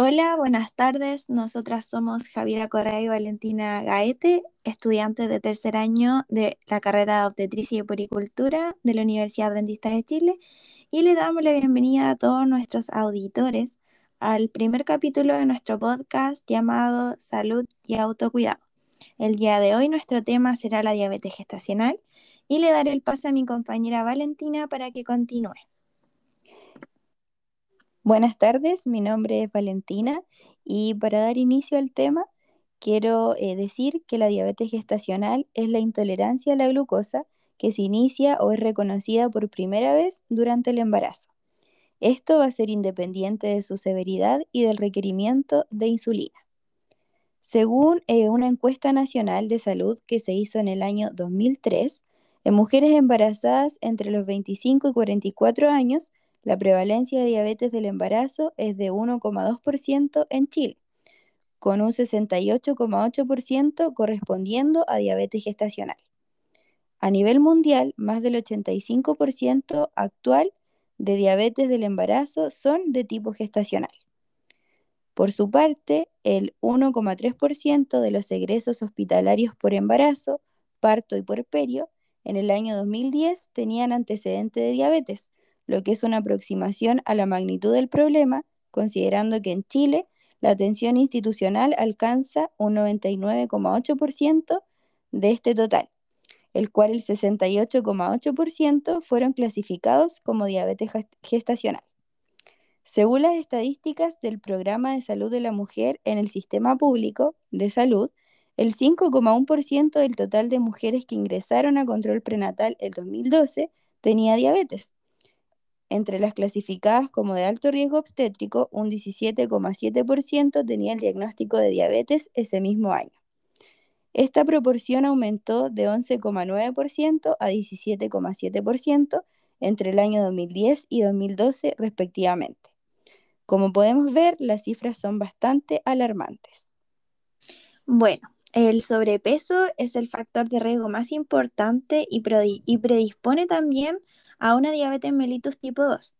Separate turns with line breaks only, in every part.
Hola, buenas tardes. Nosotras somos Javiera Correa y Valentina Gaete, estudiantes de tercer año de la carrera de obstetricia y puricultura de la Universidad Adventista de Chile y le damos la bienvenida a todos nuestros auditores al primer capítulo de nuestro podcast llamado Salud y Autocuidado. El día de hoy nuestro tema será la diabetes gestacional y le daré el paso a mi compañera Valentina para que continúe.
Buenas tardes, mi nombre es Valentina y para dar inicio al tema quiero eh, decir que la diabetes gestacional es la intolerancia a la glucosa que se inicia o es reconocida por primera vez durante el embarazo. Esto va a ser independiente de su severidad y del requerimiento de insulina. Según eh, una encuesta nacional de salud que se hizo en el año 2003, en mujeres embarazadas entre los 25 y 44 años, la prevalencia de diabetes del embarazo es de 1,2% en Chile, con un 68,8% correspondiendo a diabetes gestacional. A nivel mundial, más del 85% actual de diabetes del embarazo son de tipo gestacional. Por su parte, el 1,3% de los egresos hospitalarios por embarazo, parto y puerperio en el año 2010 tenían antecedente de diabetes, lo que es una aproximación a la magnitud del problema, considerando que en Chile la atención institucional alcanza un 99,8% de este total, el cual el 68,8% fueron clasificados como diabetes gestacional. Según las estadísticas del Programa de Salud de la Mujer en el Sistema Público de Salud, el 5,1% del total de mujeres que ingresaron a control prenatal el 2012 tenía diabetes, entre las clasificadas como de alto riesgo obstétrico, un 17,7% tenía el diagnóstico de diabetes ese mismo año. Esta proporción aumentó de 11,9% a 17,7% entre el año 2010 y 2012 respectivamente. Como podemos ver, las cifras son bastante alarmantes.
Bueno, el sobrepeso es el factor de riesgo más importante y, predispone también a una diabetes mellitus tipo 2.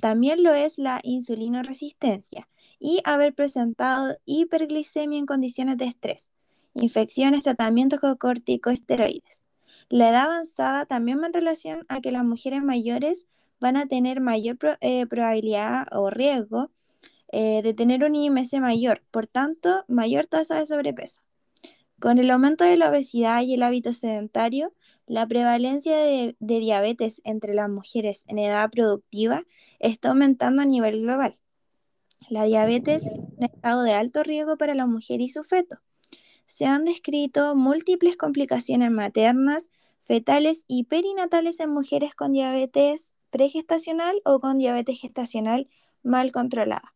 También lo es la insulinoresistencia y haber presentado hiperglicemia en condiciones de estrés, infecciones, tratamientos con corticosteroides. La edad avanzada también va en relación a que las mujeres mayores van a tener mayor eh, probabilidad o riesgo eh, de tener un IMC mayor, por tanto, mayor tasa de sobrepeso. Con el aumento de la obesidad y el hábito sedentario, la prevalencia de, diabetes entre las mujeres en edad productiva está aumentando a nivel global. La diabetes es un estado de alto riesgo para la mujer y su feto. Se han descrito múltiples complicaciones maternas, fetales y perinatales en mujeres con diabetes pregestacional o con diabetes gestacional mal controlada.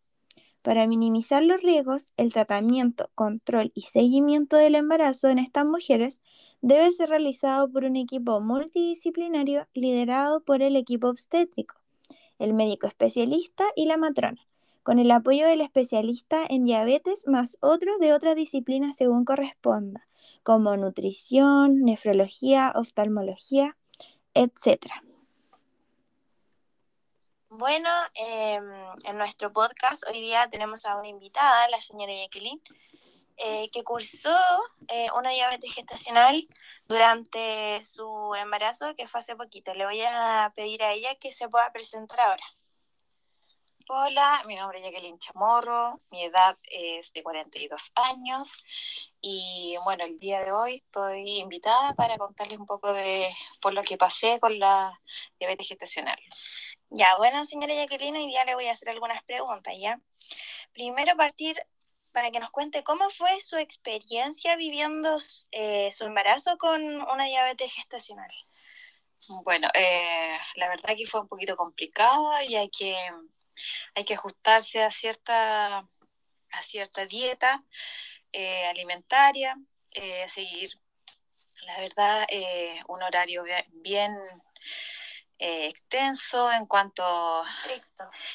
Para minimizar los riesgos, el tratamiento, control y seguimiento del embarazo en estas mujeres debe ser realizado por un equipo multidisciplinario liderado por el equipo obstétrico, el médico especialista y la matrona, con el apoyo del especialista en diabetes más otros de otras disciplinas según corresponda, como nutrición, nefrología, oftalmología, etc. Bueno, em, en nuestro podcast hoy día tenemos a una invitada, la señora Jacqueline, eh, que cursó eh, una diabetes gestacional durante su embarazo, que fue hace poquito. Le voy a pedir a ella que se pueda presentar ahora.
Hola, mi nombre es Jacqueline Chamorro, mi edad es de 42 años y bueno, el día de hoy estoy invitada para contarles un poco de por lo que pasé con la diabetes gestacional.
Ya, bueno, señora Jacqueline, hoy día le voy a hacer algunas preguntas, ¿ya? Primero partir para que nos cuente cómo fue su experiencia viviendo eh, su embarazo con una diabetes gestacional.
Bueno, eh, la verdad que fue un poquito complicada y hay que, hay que ajustarse a cierta, a cierta dieta eh, alimentaria, seguir, la verdad, un horario bien eh, extenso en cuanto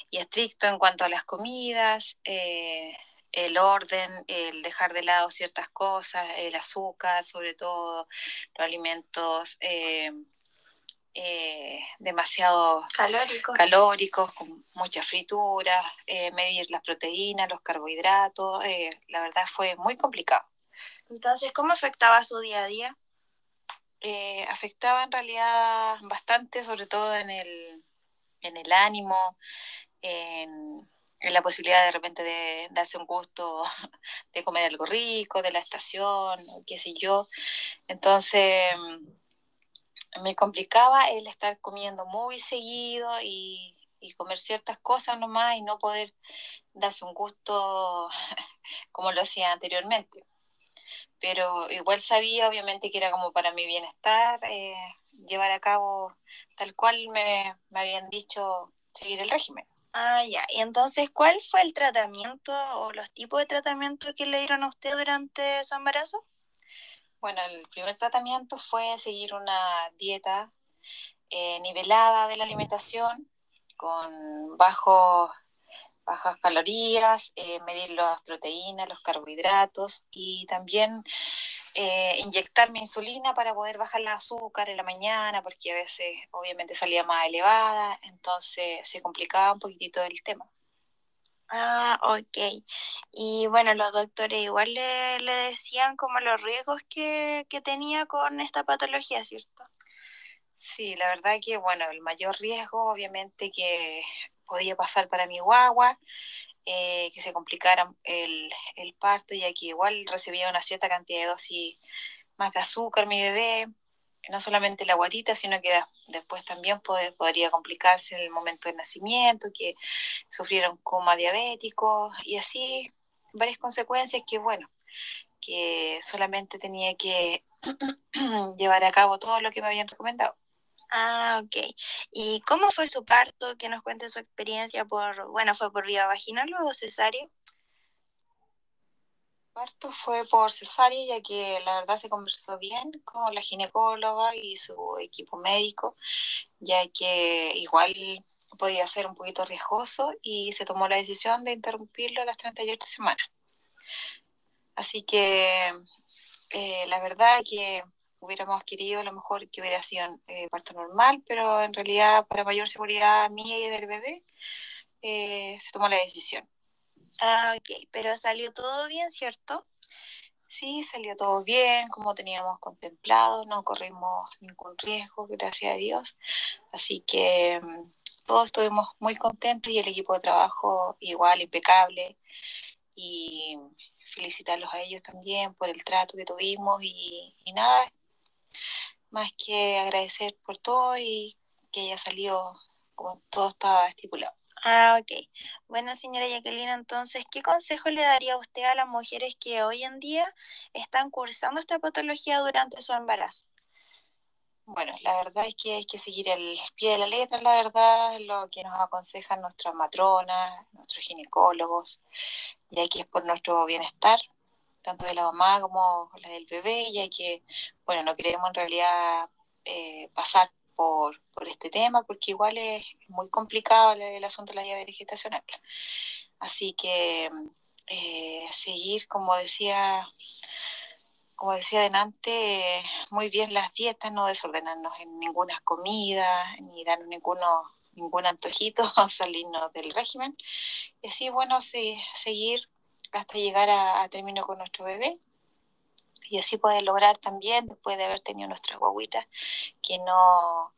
y estricto en cuanto a las comidas, eh, el orden, el dejar de lado ciertas cosas, el azúcar, sobre todo los alimentos eh, eh, demasiado
calóricos.
calóricos, con muchas frituras, eh, medir las proteínas, los carbohidratos, eh, la verdad fue muy complicado.
Entonces, ¿cómo afectaba su día a día?
Afectaba en realidad bastante, sobre todo en el, en el ánimo, en, la posibilidad de repente de darse un gusto de comer algo rico, de la estación, qué sé yo. Entonces me complicaba el estar comiendo muy seguido y, comer ciertas cosas nomás y no poder darse un gusto como lo hacía anteriormente. Pero igual sabía, obviamente, que era como para mi bienestar eh, llevar a cabo tal cual me, me habían dicho seguir el régimen.
Ah, ya. Y entonces, ¿cuál fue el tratamiento o los tipos de tratamiento que le dieron a usted durante su embarazo?
Bueno, el primer tratamiento fue seguir una dieta eh, nivelada de la alimentación con bajos bajas calorías, eh, medir las proteínas, los carbohidratos y también eh, inyectarme insulina para poder bajar el azúcar en la mañana, porque a veces obviamente salía más elevada, entonces se complicaba un poquitito el tema.
Ah, ok. Y bueno, los doctores igual le, le decían como los riesgos que, que tenía con esta patología, ¿cierto?
Sí, la verdad que, bueno, el mayor riesgo obviamente que podía pasar para mi guagua, eh, que se complicara el, el, parto, ya que igual recibía una cierta cantidad de dosis más de azúcar mi bebé, no solamente la guatita, sino que después también podría complicarse en el momento del nacimiento, que sufriera un coma diabético y así varias consecuencias que, bueno, que solamente tenía que llevar a cabo todo lo que me habían recomendado.
Ah, ok. ¿Y cómo fue su parto? Que nos cuente su experiencia por, bueno, ¿fue por vía vaginal o cesárea?
parto fue por cesárea, ya que la verdad se conversó bien con la ginecóloga y su equipo médico, ya que igual podía ser un poquito riesgoso y se tomó la decisión de interrumpirlo a las 38 semanas. Así que eh, la verdad que hubiéramos querido a lo mejor que hubiera sido eh, parto normal, pero en realidad para mayor seguridad mía y del bebé eh, se tomó la decisión.
Ah, ok, pero salió todo bien, ¿cierto?
Sí, salió todo bien, como teníamos contemplado, no corrimos ningún riesgo, gracias a Dios. Así que mm, todos estuvimos muy contentos y el equipo de trabajo igual, impecable. Y felicitarlos a ellos también por el trato que tuvimos y, y nada, más que agradecer por todo y que haya salido como todo estaba estipulado.
Ah, ok. Bueno, señora Jacqueline, entonces, ¿qué consejo le daría usted a las mujeres que hoy en día están cursando esta patología durante su embarazo?
Bueno, la verdad es que hay que seguir el pie de la letra, la verdad, lo que nos aconsejan nuestras matronas, nuestros ginecólogos, ya que es por nuestro bienestar, tanto de la mamá como la del bebé, ya que, bueno, no queremos en realidad eh, pasar por, por este tema, porque igual es muy complicado el, asunto de la diabetes gestacional. Así que eh, seguir, como decía, como decía adelante, muy bien las dietas, no desordenarnos en ninguna comida, ni darnos ninguno, ningún antojito, salirnos del régimen. Y así, bueno, sí, seguir hasta llegar a, a término con nuestro bebé y así poder lograr también, después de haber tenido nuestras guaguitas, que no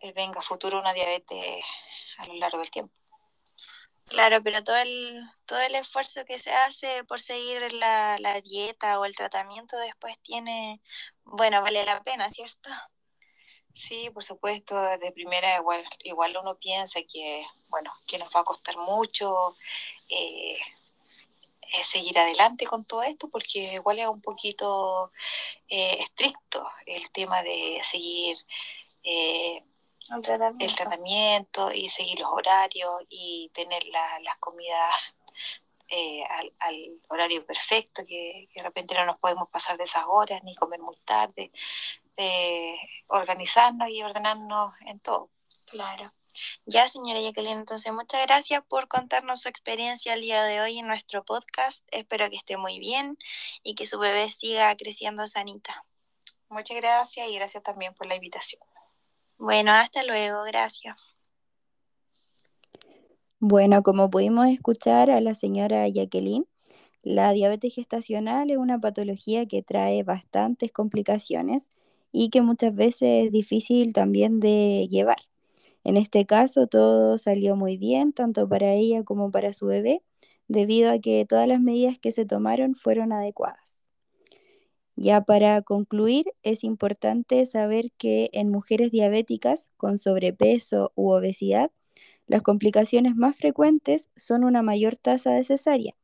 eh, venga futuro una diabetes a lo largo del tiempo.
Claro, pero todo el, todo el esfuerzo que se hace por seguir la, la dieta o el tratamiento después tiene, bueno, vale la pena, ¿cierto?
Sí, por supuesto, de primera igual, igual uno piensa que, bueno, que nos va a costar mucho, eh, seguir adelante con todo esto porque igual es un poquito eh, estricto el tema de seguir eh, el, tratamiento. y seguir los horarios y tener las comidas eh, al, horario perfecto, que, que, de repente no nos podemos pasar de esas horas ni comer muy tarde, organizarnos y ordenarnos en todo.
Claro. Ya, señora Jacqueline, entonces muchas gracias por contarnos su experiencia el día de hoy en nuestro podcast. Espero que esté muy bien y que su bebé siga creciendo sanita.
Muchas gracias y gracias también por la invitación.
Bueno, hasta luego, gracias.
Bueno, como pudimos escuchar a la señora Jacqueline, la diabetes gestacional es una patología que trae bastantes complicaciones y que muchas veces es difícil también de llevar. En este caso todo salió muy bien, tanto para ella como para su bebé, debido a que todas las medidas que se tomaron fueron adecuadas. Ya para concluir, es importante saber que en mujeres diabéticas con sobrepeso u obesidad, las complicaciones más frecuentes son una mayor tasa de cesárea,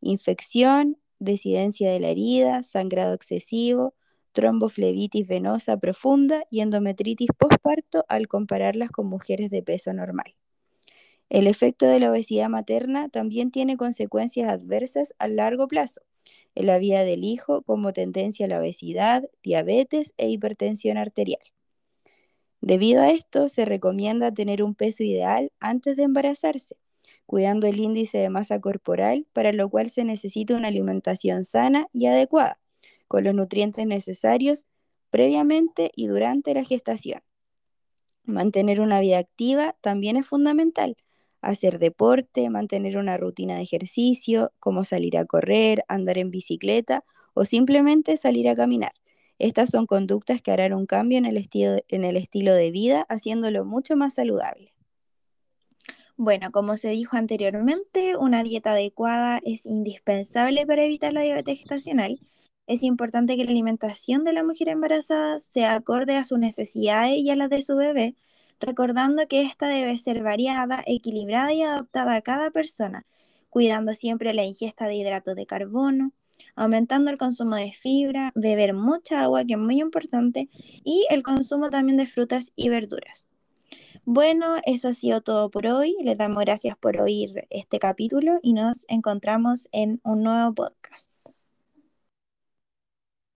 infección, desidencia de la herida, sangrado excesivo, tromboflebitis venosa profunda y endometritis postparto al compararlas con mujeres de peso normal. El efecto de la obesidad materna también tiene consecuencias adversas a largo plazo en la vida del hijo como tendencia a la obesidad, diabetes e hipertensión arterial. Debido a esto, se recomienda tener un peso ideal antes de embarazarse, cuidando el índice de masa corporal, para lo cual se necesita una alimentación sana y adecuada, los nutrientes necesarios previamente y durante la gestación. Mantener una vida activa también es fundamental. Hacer deporte, mantener una rutina de ejercicio, como salir a correr, andar en bicicleta o simplemente salir a caminar. Estas son conductas que harán un cambio en el, estilo, en el estilo de vida, haciéndolo mucho más saludable.
Bueno, como se dijo anteriormente, una dieta adecuada es indispensable para evitar la diabetes gestacional. Es importante que la alimentación de la mujer embarazada sea acorde a sus necesidades y a las de su bebé, recordando que ésta debe ser variada, equilibrada y adaptada a cada persona, cuidando siempre la ingesta de hidratos de carbono, aumentando el consumo de fibra, beber mucha agua, que es muy importante, y el consumo también de frutas y verduras. Bueno, eso ha sido todo por hoy. Les damos gracias por oír este capítulo y nos encontramos en un nuevo podcast.